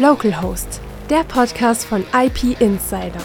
Localhost, der Podcast von IP Insider.